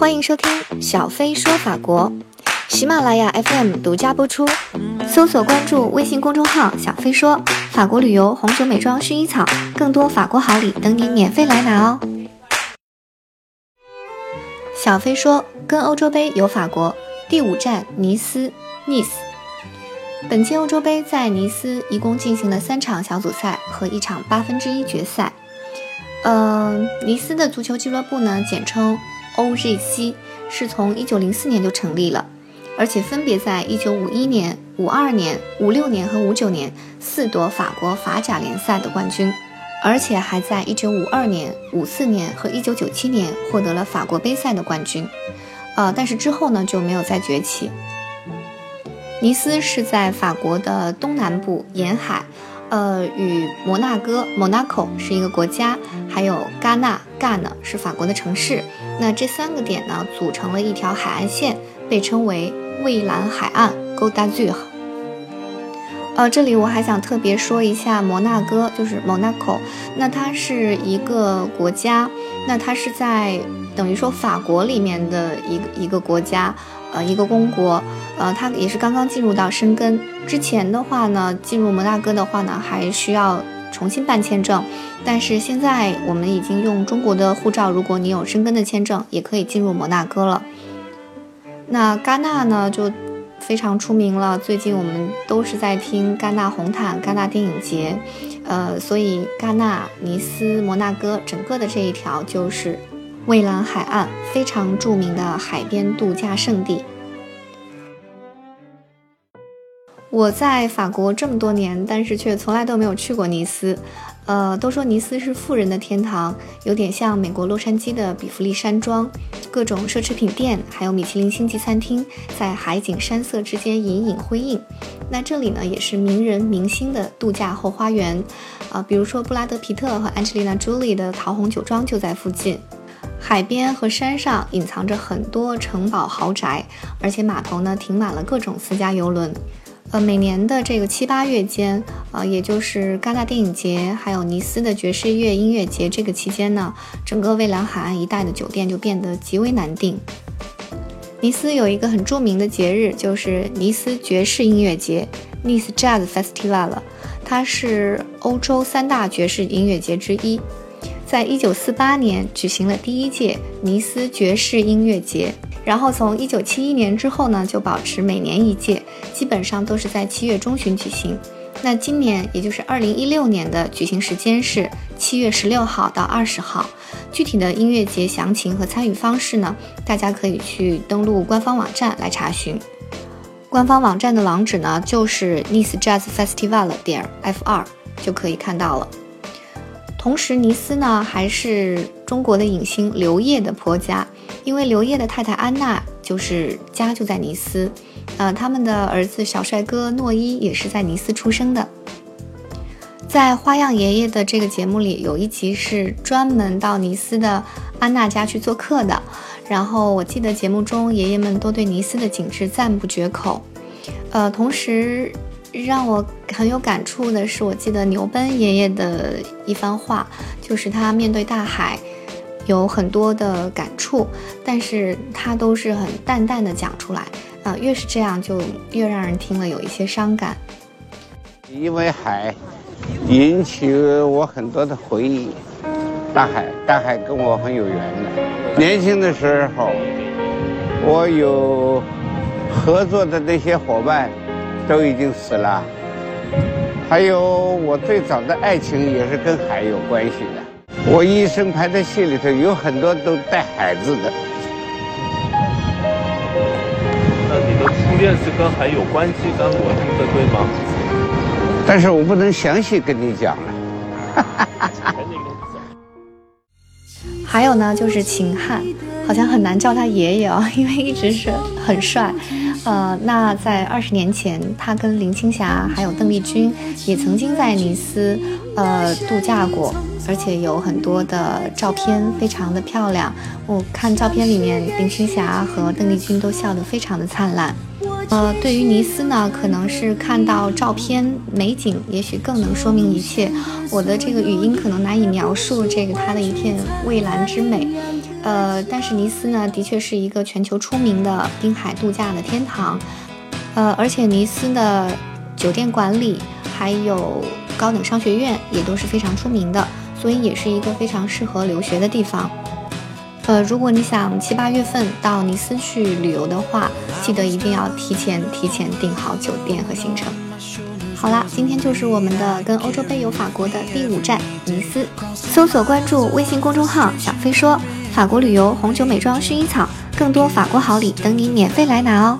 欢迎收听小飞说法国，喜马拉雅 FM 独家播出。搜索关注微信公众号“小飞说法国旅游、红酒、美妆、薰衣草”，更多法国好礼等你免费来拿哦。小飞说跟欧洲杯有法国，第五站尼斯 （Nice）。本届欧洲杯在尼斯一共进行了三场小组赛和一场八分之一决赛。嗯，尼斯的足球俱乐部呢，简称 OGC，是从一九零四年就成立了，而且分别在一九五一年、五二年、五六年和五九年四夺法国法甲联赛的冠军，而且还在一九五二年、五四年和一九九七年获得了法国杯赛的冠军。呃，但是之后呢就没有再崛起。尼斯是在法国的东南部沿海。呃，与摩纳哥 （Monaco） 是一个国家，还有戛纳 （Ghana） 是法国的城市。那这三个点呢，组成了一条海岸线，被称为蔚蓝海岸 （Côte d'Azur）。呃，这里我还想特别说一下摩纳哥，就是 Monaco。那它是一个国家，那它是在等于说法国里面的一个一个国家。呃，一个公国，呃，它也是刚刚进入到申根。之前的话呢，进入摩纳哥的话呢，还需要重新办签证。但是现在我们已经用中国的护照，如果你有申根的签证，也可以进入摩纳哥了。那戛纳呢，就非常出名了。最近我们都是在听戛纳红毯、戛纳电影节，呃，所以戛纳、尼斯、摩纳哥整个的这一条就是。蔚蓝海岸非常著名的海边度假胜地。我在法国这么多年，但是却从来都没有去过尼斯。呃，都说尼斯是富人的天堂，有点像美国洛杉矶的比弗利山庄，各种奢侈品店，还有米其林星级餐厅，在海景山色之间隐隐辉映。那这里呢，也是名人明星的度假后花园。啊，比如说布拉德皮特和安吉丽娜朱莉的桃红酒庄就在附近。海边和山上隐藏着很多城堡豪宅，而且码头呢停满了各种私家游轮。呃，每年的这个七八月间，呃，也就是戛纳电影节，还有尼斯的爵士乐音乐节这个期间呢，整个蔚蓝海岸一带的酒店就变得极为难订。尼斯有一个很著名的节日，就是尼斯爵士音乐节 （Nice Jazz Festival），了它是欧洲三大爵士音乐节之一。在一九四八年举行了第一届尼斯爵士音乐节，然后从一九七一年之后呢，就保持每年一届，基本上都是在七月中旬举行。那今年也就是二零一六年的举行时间是七月十六号到二十号。具体的音乐节详情和参与方式呢，大家可以去登录官方网站来查询。官方网站的网址呢，就是 Nice Jazz Festival 点 fr 就可以看到了。同时，尼斯呢还是中国的影星刘烨的婆家，因为刘烨的太太安娜就是家就在尼斯，呃，他们的儿子小帅哥诺一也是在尼斯出生的。在《花样爷爷》的这个节目里，有一集是专门到尼斯的安娜家去做客的，然后我记得节目中爷爷们都对尼斯的景致赞不绝口，呃，同时。让我很有感触的是，我记得牛奔爷爷的一番话，就是他面对大海有很多的感触，但是他都是很淡淡的讲出来。啊，越是这样，就越让人听了有一些伤感。因为海引起我很多的回忆，大海，大海跟我很有缘的。年轻的时候，我有合作的那些伙伴。都已经死了，还有我最早的爱情也是跟海有关系的。我一生拍的戏里头有很多都带“孩子的。那你的初恋是跟海有关系，但我听的对吗？但是我不能详细跟你讲了。还有呢，就是秦汉，好像很难叫他爷爷哦，因为一直是很帅。呃，那在二十年前，他跟林青霞还有邓丽君也曾经在尼斯呃度假过，而且有很多的照片，非常的漂亮。我看照片里面，林青霞和邓丽君都笑得非常的灿烂。呃，对于尼斯呢，可能是看到照片美景，也许更能说明一切。我的这个语音可能难以描述这个它的一片蔚蓝之美。呃，但是尼斯呢，的确是一个全球出名的滨海度假的天堂，呃，而且尼斯的酒店管理还有高等商学院也都是非常出名的，所以也是一个非常适合留学的地方。呃，如果你想七八月份到尼斯去旅游的话，记得一定要提前提前订好酒店和行程。好啦，今天就是我们的跟欧洲杯有法国的第五站尼斯。搜索关注微信公众号“小飞说”。法国旅游、红酒、美妆、薰衣草，更多法国好礼等你免费来拿哦！